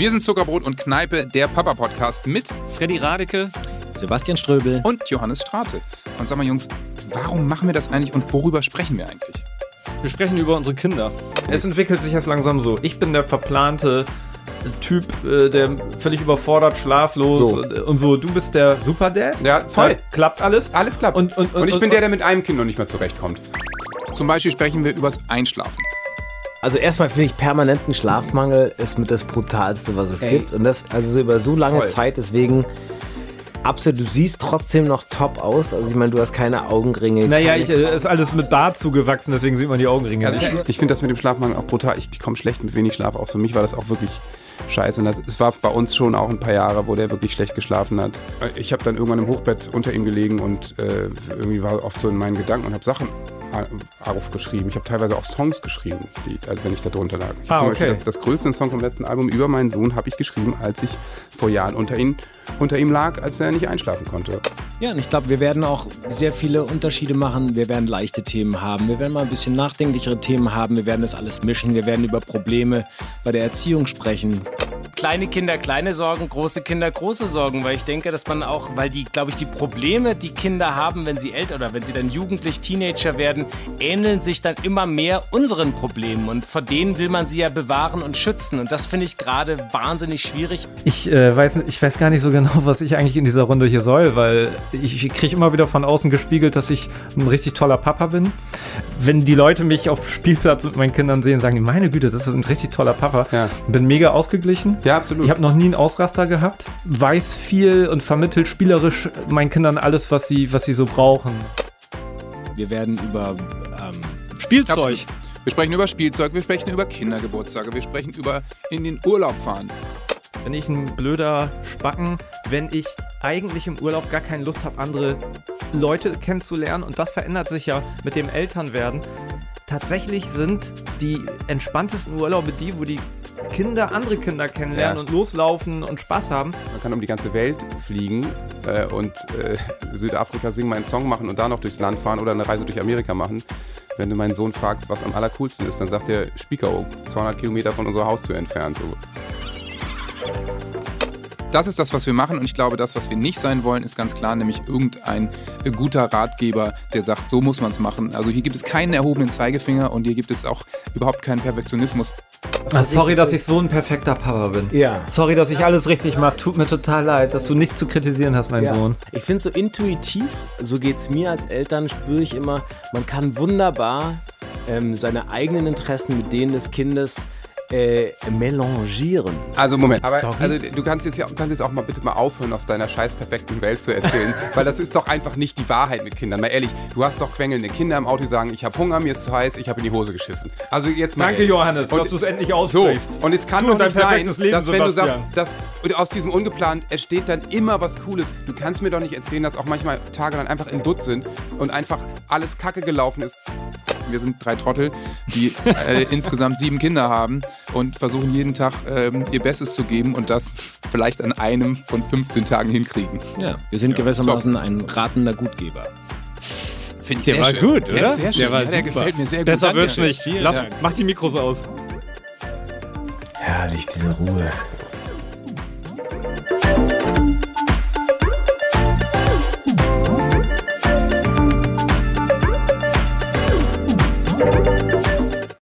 Wir sind Zuckerbrot und Kneipe, der Papa-Podcast mit Freddy Radeke, Sebastian Ströbel und Johannes Strate. Und sag mal, Jungs, warum machen wir das eigentlich und worüber sprechen wir eigentlich? Wir sprechen über unsere Kinder. Es entwickelt sich jetzt langsam so. Ich bin der verplante Typ, äh, der völlig überfordert, schlaflos So. und so. Du bist der Superdad? Ja, voll. Klappt alles? Alles klappt. Und- und- und- ich bin und- der, der mit einem Kind noch nicht mehr zurechtkommt. Zum Beispiel sprechen wir übers Einschlafen. Also erstmal finde ich, permanenten Schlafmangel ist mit das Brutalste, was es gibt. Und das also so über so lange Voll. Zeit, deswegen absolut, du siehst trotzdem noch top aus. Also ich meine, du hast keine Augenringe. Naja, keine ich, äh, ist alles mit Bart zugewachsen, deswegen sieht man die Augenringe Also ich, ich finde das mit dem Schlafmangel auch brutal. Ich, ich komme schlecht mit wenig Schlaf aus. Für mich war das auch wirklich scheiße. Und das, es war bei uns schon auch ein paar Jahre, wo der wirklich schlecht geschlafen hat. Ich habe dann irgendwann im Hochbett unter ihm gelegen und äh, irgendwie war oft so in meinen Gedanken und habe Sachen aufgeschrieben. Ich habe teilweise auch Songs geschrieben, die, also wenn ich da drunter lag. Ich Ah, zum Beispiel okay. das, das größte Song vom letzten Album über meinen Sohn habe ich geschrieben, als ich vor Jahren unter, ihn, unter ihm lag, als er nicht einschlafen konnte. Ja, und ich glaube, wir werden auch sehr viele Unterschiede machen. Wir werden leichte Themen haben. Wir werden mal ein bisschen nachdenklichere Themen haben. Wir werden das alles mischen. Wir werden über Probleme bei der Erziehung sprechen. Kleine Kinder, kleine Sorgen, große Kinder, große Sorgen, weil ich denke, dass man auch, weil die, glaube ich, die Probleme, die Kinder haben, wenn sie älter oder wenn sie dann jugendlich, Teenager werden, ähneln sich dann immer mehr unseren Problemen und vor denen will man sie ja bewahren und schützen und das finde ich gerade wahnsinnig schwierig. Ich, äh, weiß, ich weiß gar nicht so genau, was ich eigentlich in dieser Runde hier soll, weil ich, ich kriege immer wieder von außen gespiegelt, dass ich ein richtig toller Papa bin. Wenn die Leute mich auf Spielplatz mit meinen Kindern sehen, sagen die, meine Güte, das ist ein richtig toller Papa. Ja. Bin mega ausgeglichen. Ja, absolut. Ich habe noch nie einen Ausraster gehabt, weiß viel und vermittelt spielerisch meinen Kindern alles, was sie, was sie so brauchen. Wir werden über ähm, Spielzeug. Wir sprechen über Spielzeug, wir sprechen über Kindergeburtstage, wir sprechen über in den Urlaub fahren. Bin ich ein blöder Spacken, wenn ich eigentlich im Urlaub gar keine Lust habe, andere Leute kennenzulernen und das verändert sich ja mit dem Elternwerden. Tatsächlich sind die entspanntesten Urlaube die, wo die Kinder andere Kinder kennenlernen Ja. und loslaufen und Spaß haben. Man kann um die ganze Welt fliegen äh, und äh, Südafrika singen, mal einen Song machen und da noch durchs Land fahren oder eine Reise durch Amerika machen. Wenn du meinen Sohn fragst, was am allercoolsten ist, dann sagt er Spiekeroog, 200 Kilometer von unserer Haustür entfernt. So. Das ist das, was wir machen und ich glaube, das, was wir nicht sein wollen, ist ganz klar, nämlich irgendein äh, guter Ratgeber, der sagt, so muss man es machen. Also hier gibt es keinen erhobenen Zeigefinger und hier gibt es auch überhaupt keinen Perfektionismus. Ah, sorry, dass ich so ein perfekter Papa bin. ja. Sorry, dass ich alles richtig mache. Tut mir total leid, dass du nichts zu kritisieren hast, mein Ja. Sohn. Ich finde so intuitiv, so geht es mir als Eltern, spüre ich immer, man kann wunderbar ähm, seine eigenen Interessen mit denen des Kindes äh, melangieren. Also Moment, aber Sorry? also, du kannst jetzt, ja, kannst jetzt auch mal bitte mal aufhören, aus deiner scheiß perfekten Welt zu erzählen, weil das ist doch einfach nicht die Wahrheit mit Kindern. Mal ehrlich, du hast doch quengelnde Kinder im Auto, die sagen, ich habe Hunger, mir ist zu heiß, ich habe in die Hose geschissen. Also jetzt mal Danke, ehrlich. Johannes, Und- dass du es endlich So, aussprichst. und es kann Du doch nicht sein, Leben, dass wenn du sagst, Sebastian. dass aus diesem ungeplant entsteht dann immer was Cooles. Du kannst mir doch nicht erzählen, dass auch manchmal Tage dann einfach in Dutt sind und einfach alles kacke gelaufen ist. Wir sind drei Trottel, die äh, insgesamt sieben Kinder haben und versuchen jeden Tag ähm, ihr Bestes zu geben und das vielleicht an einem von 15 Tagen hinkriegen. Ja, wir sind gewissermaßen ein ratender Gutgeber. Finde ich Der sehr war schön. gut, Der oder? ist sehr schön. Der war ja, der super. gefällt mir sehr gut. Besser wird's nicht. Lass, mach die Mikros aus. Herrlich, diese Ruhe.